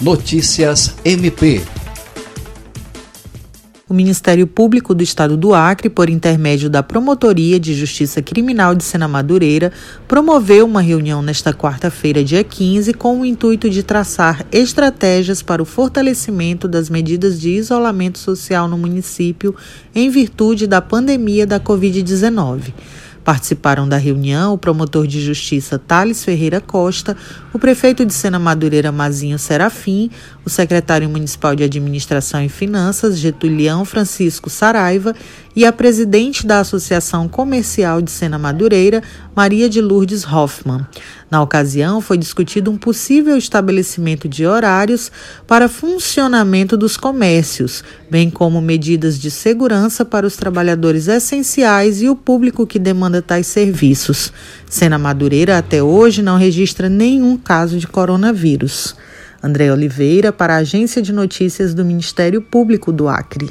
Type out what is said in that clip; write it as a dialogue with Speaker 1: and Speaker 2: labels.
Speaker 1: Notícias MP.
Speaker 2: O Ministério Público do Estado do Acre, por intermédio da Promotoria de Justiça Criminal de Sena Madureira, promoveu uma reunião nesta quarta-feira, dia 15, com o intuito de traçar estratégias para o fortalecimento das medidas de isolamento social no município em virtude da pandemia da Covid-19. Participaram da reunião o promotor de justiça Thales Ferreira Costa, o prefeito de Sena Madureira Mazinho Serafim, o secretário municipal de Administração e Finanças Getulião Francisco Saraiva e a presidente da Associação Comercial de Sena Madureira, Maria de Lourdes Hoffmann. Na ocasião, foi discutido um possível estabelecimento de horários para funcionamento dos comércios, bem como medidas de segurança para os trabalhadores essenciais e o público que demanda tais serviços. Sena Madureira até hoje não registra nenhum caso de coronavírus. André Oliveira, para a Agência de Notícias do Ministério Público do Acre.